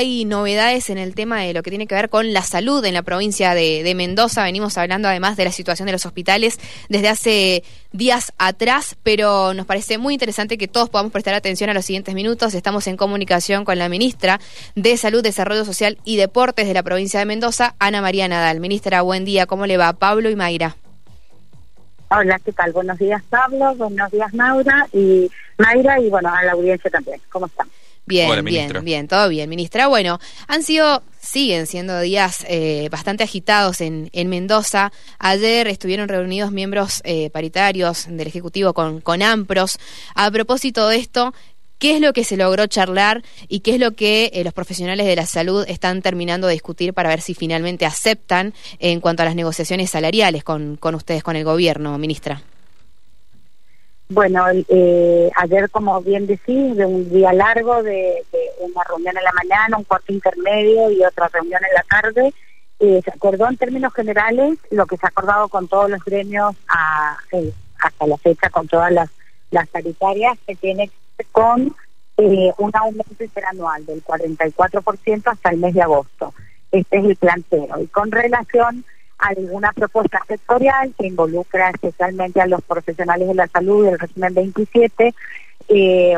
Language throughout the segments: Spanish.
hay novedades en el tema de lo que tiene que ver con la salud en la provincia de, Mendoza. Venimos hablando además de la situación de los hospitales desde hace días atrás, pero nos parece muy interesante que todos podamos prestar atención a los siguientes minutos. Estamos en comunicación con la ministra de Salud, Desarrollo Social y Deportes de la provincia de Mendoza, Ana María Nadal. Ministra, buen día. ¿Cómo le va? Pablo y Mayra. Hola, ¿qué tal? Buenos días, Pablo. Buenos días, Maura y Mayra. Y bueno, a la audiencia también. ¿Cómo están? Bien, bien, bien, todo bien, ministra. Bueno, han sido, siguen siendo días eh, bastante agitados en, en, Mendoza. Ayer estuvieron reunidos miembros eh, paritarios del Ejecutivo con, con AMPROS. A propósito de esto, ¿Qué es lo que se logró charlar y qué es lo que eh, los profesionales de la salud están terminando de discutir para ver si finalmente aceptan en cuanto a las negociaciones salariales con, ustedes, con el gobierno, ministra? Bueno, eh, ayer, como bien decís, de un día largo, de, una reunión en la mañana, un cuarto intermedio y otra reunión en la tarde, eh, se acordó en términos generales lo que se ha acordado con todos los gremios a, hasta la fecha, con todas las, las paritarias, que tiene con eh, un aumento interanual del 44% hasta el mes de agosto. Este es el planteo. Y con relación a alguna propuesta sectorial que involucra especialmente a los profesionales de la salud del régimen 27, eh,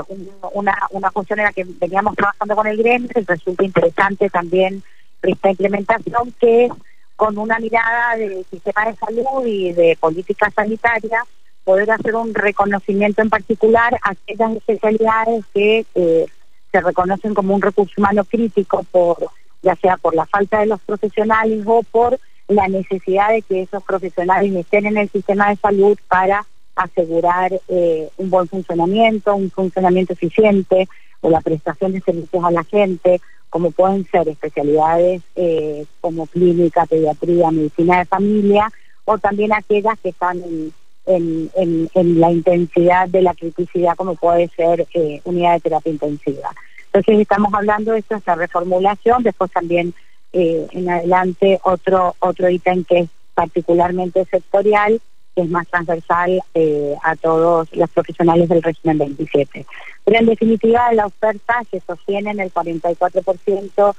una, una función en la que veníamos trabajando con el gremio, resulta interesante también esta implementación que es con una mirada del sistema de salud y de política sanitaria poder hacer un reconocimiento en particular a aquellas especialidades que eh, se reconocen como un recurso humano crítico por ya sea por la falta de los profesionales o por la necesidad de que esos profesionales estén en el sistema de salud para asegurar eh, un buen funcionamiento, un funcionamiento eficiente o la prestación de servicios a la gente, como pueden ser especialidades eh, como clínica, pediatría, medicina de familia, o también aquellas que están en en, en, la intensidad de la criticidad como puede ser eh, unidad de terapia intensiva. Entonces estamos hablando de esta reformulación, después también eh, en adelante otro otro ítem que es particularmente sectorial, que es más transversal eh, a todos los profesionales del régimen 27. Pero en definitiva la oferta se sostiene en el 44%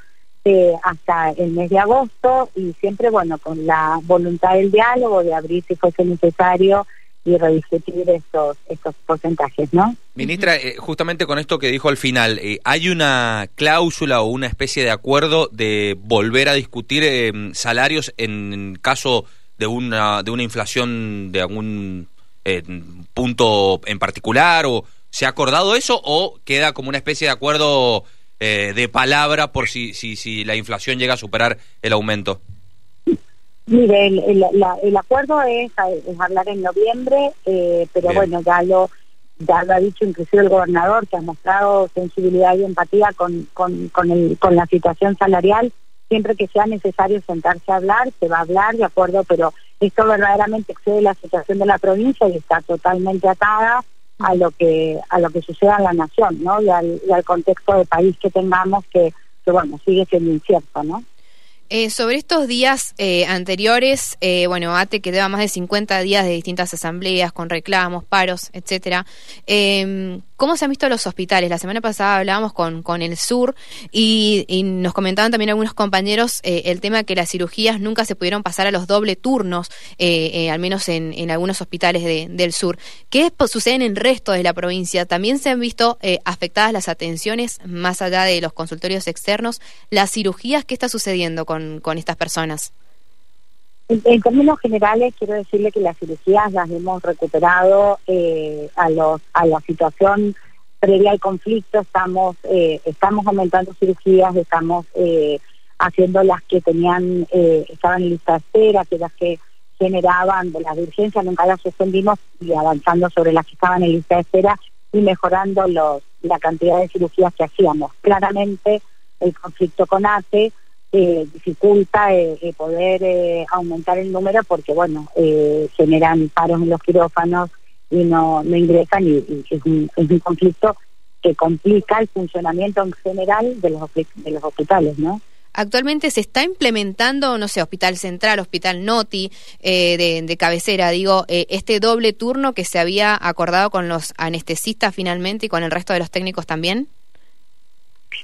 eh, hasta el mes de agosto y siempre, bueno, con la voluntad del diálogo, de abrir si fuese necesario y rediscutir estos, estos porcentajes, ¿no? Ministra, eh, justamente con esto que dijo al final, eh, ¿hay una cláusula o una especie de acuerdo de volver a discutir salarios en caso de una, de una inflación de algún punto en particular? ¿O se ha acordado eso o queda como una especie de acuerdo eh, de palabra por si, si, si la inflación llega a superar el aumento? Mire, el, el, acuerdo es, hablar en noviembre, eh, pero bueno, ya lo ya lo ha dicho inclusive el gobernador, que ha mostrado sensibilidad y empatía con, con, con, el, con la situación salarial. Siempre que sea necesario sentarse a hablar, se va a hablar, de acuerdo, pero esto verdaderamente excede la situación de la provincia y está totalmente atada a lo que a lo que suceda en la nación, ¿no? Y al, contexto de país que tengamos que, que bueno, sigue siendo incierto, ¿no? Eh, sobre estos días eh, anteriores, eh, bueno, ATE que lleva más de 50 días de distintas asambleas con reclamos, paros, etcétera. Em, ¿Cómo se han visto los hospitales? La semana pasada hablábamos con, con el sur y, nos comentaban también algunos compañeros el tema de que las cirugías nunca se pudieron pasar a los doble turnos, al menos en, en, algunos hospitales del sur. ¿Qué sucede en el resto de la provincia? ¿También se han visto afectadas las atenciones más allá de los consultorios externos? ¿Las cirugías qué está sucediendo con con, estas personas? En, términos generales, quiero decirle que las cirugías las hemos recuperado eh, a, los, a la situación previa al conflicto. Estamos, eh, estamos aumentando cirugías, estamos eh, haciendo las que tenían, estaban en lista de espera, que las que generaban de las de urgencia, nunca las suspendimos y avanzando sobre las que estaban en lista de espera y mejorando los, la cantidad de cirugías que hacíamos. Claramente el conflicto con ATE eh, dificulta eh, eh, poder eh, aumentar el número porque, bueno, generan paros en los quirófanos y no, no ingresan y, es, un, es, un, conflicto que complica el funcionamiento en general de los, de los hospitales, ¿no? Actualmente se está implementando, no sé, Hospital Central, Hospital Noti, de, de, cabecera, digo, este doble turno que se había acordado con los anestesistas finalmente y con el resto de los técnicos también.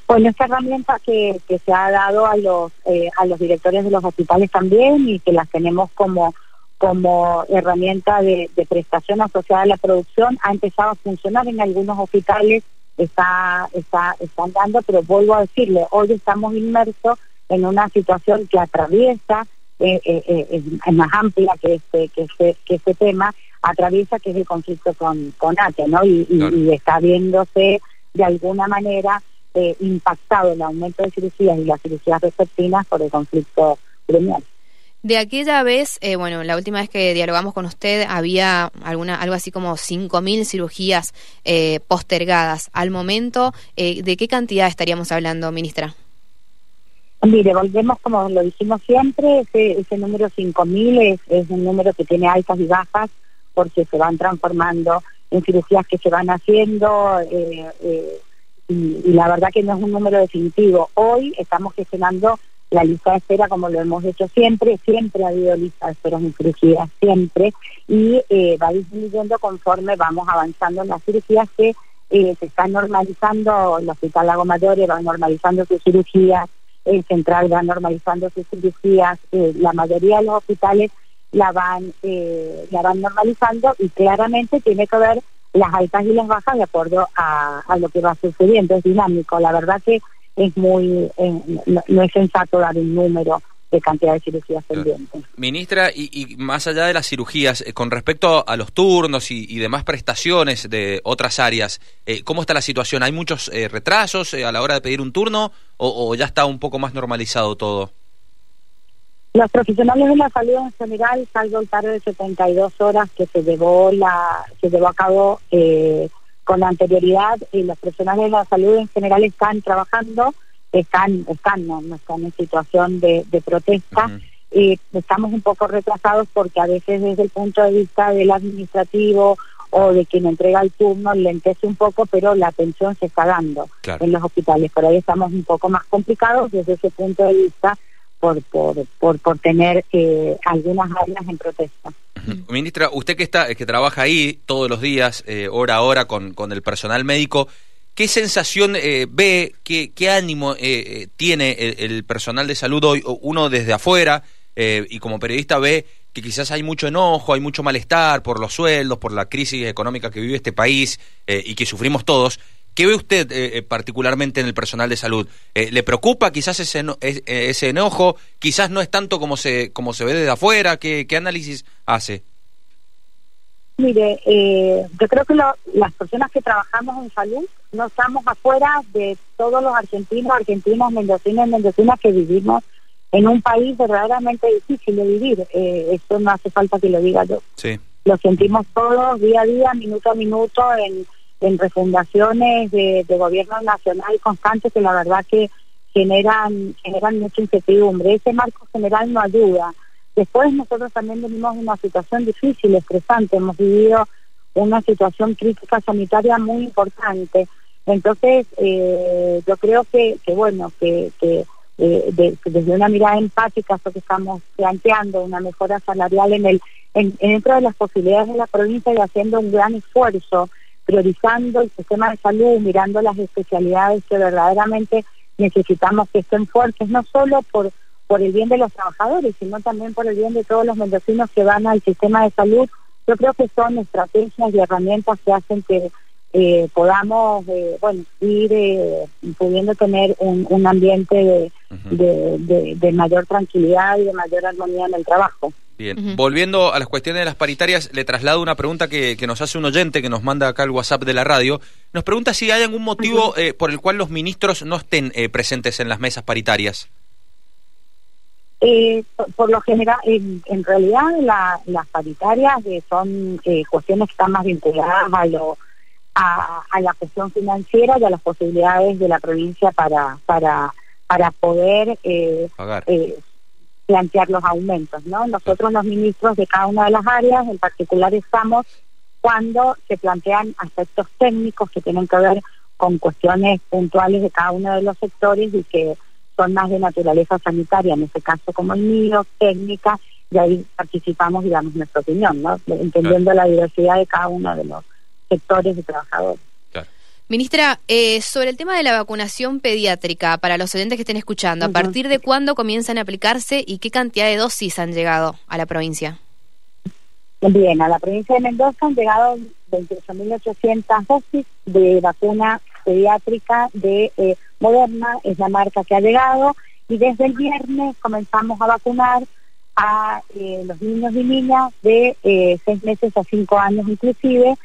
Bueno, esta herramienta que, que se ha dado a los eh, a los directores de los hospitales también y que las tenemos como como herramienta de, prestación asociada a la producción ha empezado a funcionar en algunos hospitales está está están dando pero vuelvo a decirle hoy estamos inmersos en una situación que atraviesa eh, eh, eh es más amplia que este que este que este tema atraviesa que es el conflicto con con ATE no y, y está viéndose de alguna manera eh, impactado el aumento de cirugías y las cirugías receptinas por el conflicto gremial. De aquella vez, eh, bueno, la última vez que dialogamos con usted había alguna algo así como 5.000 cirugías eh, postergadas. Al momento, eh, ¿de qué cantidad estaríamos hablando, ministra? Mire, volvemos como lo dijimos siempre, ese, ese número 5.000 es, es un número que tiene altas y bajas porque se van transformando en cirugías que se van haciendo, eh, eh, y, la verdad que no es un número definitivo. Hoy estamos gestionando la lista de espera como lo hemos hecho siempre, siempre ha habido lista de espera en cirugías, siempre, y eh, va disminuyendo conforme vamos avanzando en las cirugías que eh, se están normalizando, el Hospital Lago Mayor va normalizando sus cirugías, el Central va normalizando sus cirugías, eh, la mayoría de los hospitales la van, la van normalizando y claramente tiene que ver las altas y las bajas de acuerdo a, lo que va sucediendo. Es dinámico. La verdad que es muy, eh, no, es sensato dar un número de cantidad de cirugías pendientes. Ministra, y, más allá de las cirugías, eh, con respecto a los turnos y, demás prestaciones de otras áreas, eh, ¿cómo está la situación? ¿Hay muchos retrasos a la hora de pedir un turno o, ya está un poco más normalizado todo? Los profesionales de la salud en general, salvo el paro de 72 horas que se llevó la se llevó a cabo eh, con anterioridad, y los profesionales de la salud en general están trabajando, están están no, están en situación de, protesta. y estamos un poco retrasados porque a veces desde el punto de vista del administrativo o de quien entrega el turno lentece un poco, pero la atención se está dando en los hospitales. Por ahí estamos un poco más complicados desde ese punto de vista por, por, por, por tener eh, algunas áreas en protesta. Ministra, usted que está que trabaja ahí todos los días, eh, hora a hora, con, con el personal médico, ¿qué sensación eh, ve, qué, qué ánimo tiene el, personal de salud hoy? Uno desde afuera y como periodista ve que quizás hay mucho enojo, hay mucho malestar por los sueldos, por la crisis económica que vive este país y que sufrimos todos. ¿Qué ve usted eh, eh, particularmente en el personal de salud? Eh, ¿Le preocupa quizás ese, ese enojo? ¿Quizás no es tanto como se, como se ve desde afuera? ¿Qué, qué análisis hace? Mire, yo creo que las personas que trabajamos en salud no estamos afuera de todos los argentinos, argentinas, mendocinas y mendocinas que vivimos en un país verdaderamente difícil de vivir. eso no hace falta que lo diga yo. Sí. Lo sentimos todos día a día, minuto a minuto en en refundaciones de, gobierno nacional constantes que la verdad que generan generan mucha incertidumbre. Ese marco general no ayuda. Después nosotros también venimos en una situación difícil, estresante. Hemos vivido una situación crítica sanitaria muy importante. Entonces, eh, yo creo que, bueno, que, eh, desde una mirada empática, eso que estamos planteando, una mejora salarial en el en, dentro de las posibilidades de la provincia y haciendo un gran esfuerzo priorizando el sistema de salud, mirando las especialidades que verdaderamente necesitamos que estén fuertes, no solo por, por el bien de los trabajadores, sino también por el bien de todos los mendocinos que van al sistema de salud. Yo creo que son estrategias y herramientas que hacen que eh, podamos, eh, bueno, ir eh, pudiendo tener un, un ambiente de, de mayor tranquilidad y de mayor armonía en el trabajo. Bien, volviendo a las cuestiones de las paritarias, le traslado una pregunta que, nos hace un oyente que nos manda acá el WhatsApp de la radio. Nos pregunta si hay algún motivo eh, por el cual los ministros no estén eh, presentes en las mesas paritarias. Eh, por, lo general, en, realidad las paritarias son cuestiones que están más vinculadas a, lo, a, la cuestión financiera y a las posibilidades de la provincia para, para, para poder Pagar plantear los aumentos, ¿no? Nosotros los ministros de cada una de las áreas, en particular estamos cuando se plantean aspectos técnicos que tienen que ver con cuestiones puntuales de cada uno de los sectores y que son más de naturaleza sanitaria, en este caso como el mío, técnica, y ahí participamos y damos nuestra opinión, ¿no? Entendiendo la diversidad de cada uno de los sectores de trabajadores. Ministra, eh, sobre el tema de la vacunación pediátrica, para los oyentes que estén escuchando, ¿a partir de cuándo comienzan a aplicarse y qué cantidad de dosis han llegado a la provincia? Bien, a la provincia de Mendoza han llegado 28.800 dosis de vacuna pediátrica de eh, Moderna, es la marca que ha llegado, y desde el viernes comenzamos a vacunar a eh, los niños y niñas de eh, seis meses a cinco años inclusive,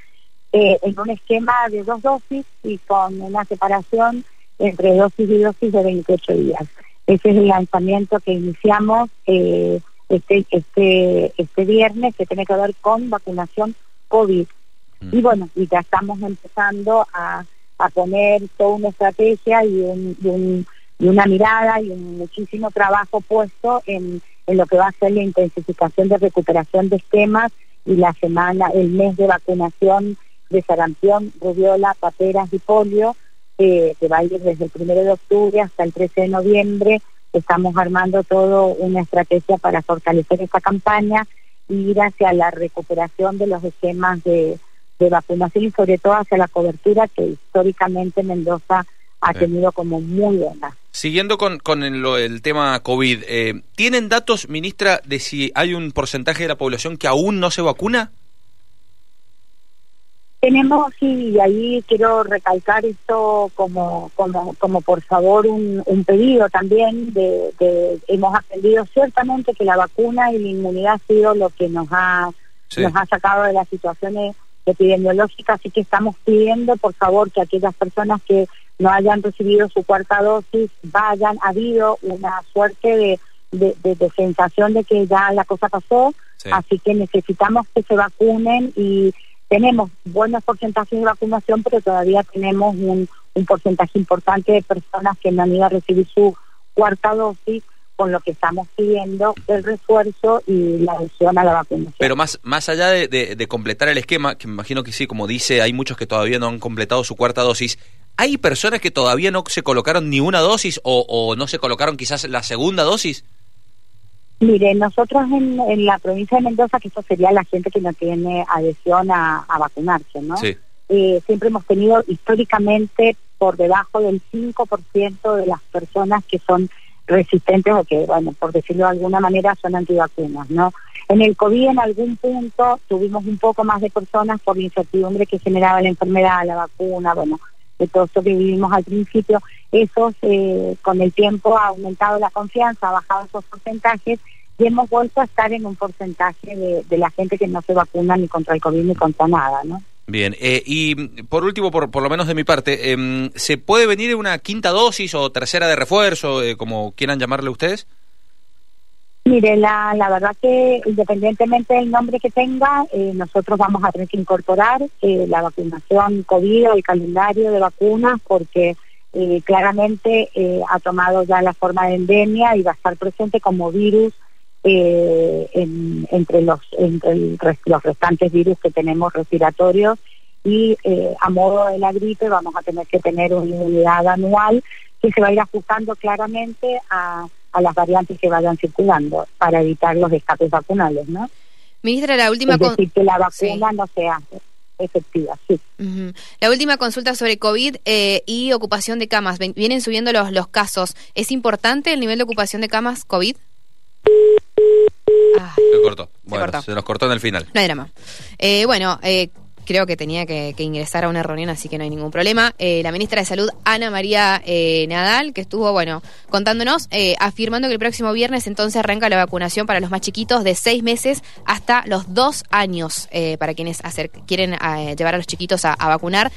eh, en un esquema de dos dosis y con una separación entre dosis y dosis de 28 días. Ese es el lanzamiento que iniciamos este, este, este viernes que tiene que ver con vacunación COVID. Mm. Y bueno, y ya estamos empezando a, a poner toda una estrategia y, un, y una mirada y un muchísimo trabajo puesto en en lo que va a ser la intensificación de recuperación de esquemas y la semana, el mes de vacunación de sarampión, rubiola, paperas y polio, eh, que va a ir desde el primero de octubre hasta el 13 de noviembre. Estamos armando todo una estrategia para fortalecer esta campaña y ir hacia la recuperación de los esquemas de, de vacunación y sobre todo hacia la cobertura que históricamente Mendoza ha tenido como muy buena. Siguiendo con, con el, tema COVID, eh, ¿tienen datos, ministra, de si hay un porcentaje de la población que aún no se vacuna? Tenemos, sí, y ahí quiero recalcar esto como, como, como por favor un, un pedido también de, hemos aprendido ciertamente que la vacuna y la inmunidad ha sido lo que nos ha, nos ha sacado de las situaciones epidemiológicas, así que estamos pidiendo por favor que aquellas personas que no hayan recibido su cuarta dosis, vayan, ha habido una suerte de, de, sensación de que ya la cosa pasó, así que necesitamos que se vacunen y tenemos buenos porcentajes de vacunación, pero todavía tenemos un, un porcentaje importante de personas que no han ido a recibir su cuarta dosis con lo que estamos pidiendo el refuerzo y la adhesión a la vacunación. Pero más, más allá de, de, completar el esquema, que me imagino que sí, como dice, hay muchos que todavía no han completado su cuarta dosis, ¿Hay personas que todavía no se colocaron ni una dosis o, no se colocaron quizás la segunda dosis? Mire, nosotros en, la provincia de Mendoza, que eso sería la gente que no tiene adhesión a, vacunarse, ¿no? Sí. Eh, siempre hemos tenido históricamente por debajo del 5% de las personas que son resistentes o que, bueno, por decirlo de alguna manera, son antivacunas, ¿no? En el COVID en algún punto tuvimos un poco más de personas por la incertidumbre que generaba la enfermedad, la vacuna, bueno, de todo esto que vivimos al principio, eso eh, con el tiempo ha aumentado la confianza, ha bajado esos porcentajes y hemos vuelto a estar en un porcentaje de, la gente que no se vacuna ni contra el COVID ni contra nada, ¿no? Bien, eh, y por último, por, por lo menos de mi parte, em, ¿se puede venir una quinta dosis o tercera de refuerzo, eh, como quieran llamarle ustedes? Mire, la, la verdad que independientemente del nombre que tenga, eh, nosotros vamos a tener que incorporar eh, la vacunación COVID o el calendario de vacunas porque eh, claramente ha tomado ya la forma de endemia y va a estar presente como virus entre, los, entre los restantes virus que tenemos respiratorios y a modo de la gripe vamos a tener que tener una unidad anual que se va a ir ajustando claramente a a las variantes que vayan circulando para evitar los escapes vacunales, ¿no? Ministra, la última... Es decir, que la vacuna no sea efectiva, sí. La última consulta sobre COVID eh, y ocupación de camas. Vienen subiendo los, los casos. ¿Es importante el nivel de ocupación de camas COVID? Se cortó. Bueno, se, nos cortó en el final. No hay drama. Eh, bueno, eh, creo que tenía que, ingresar a una reunión, así que no hay ningún problema. Eh, la ministra de Salud, Ana María eh, Nadal, que estuvo, bueno, contándonos, eh, afirmando que el próximo viernes entonces arranca la vacunación para los más chiquitos de seis meses hasta los dos años, para quienes hacer, quieren llevar a los chiquitos a vacunar.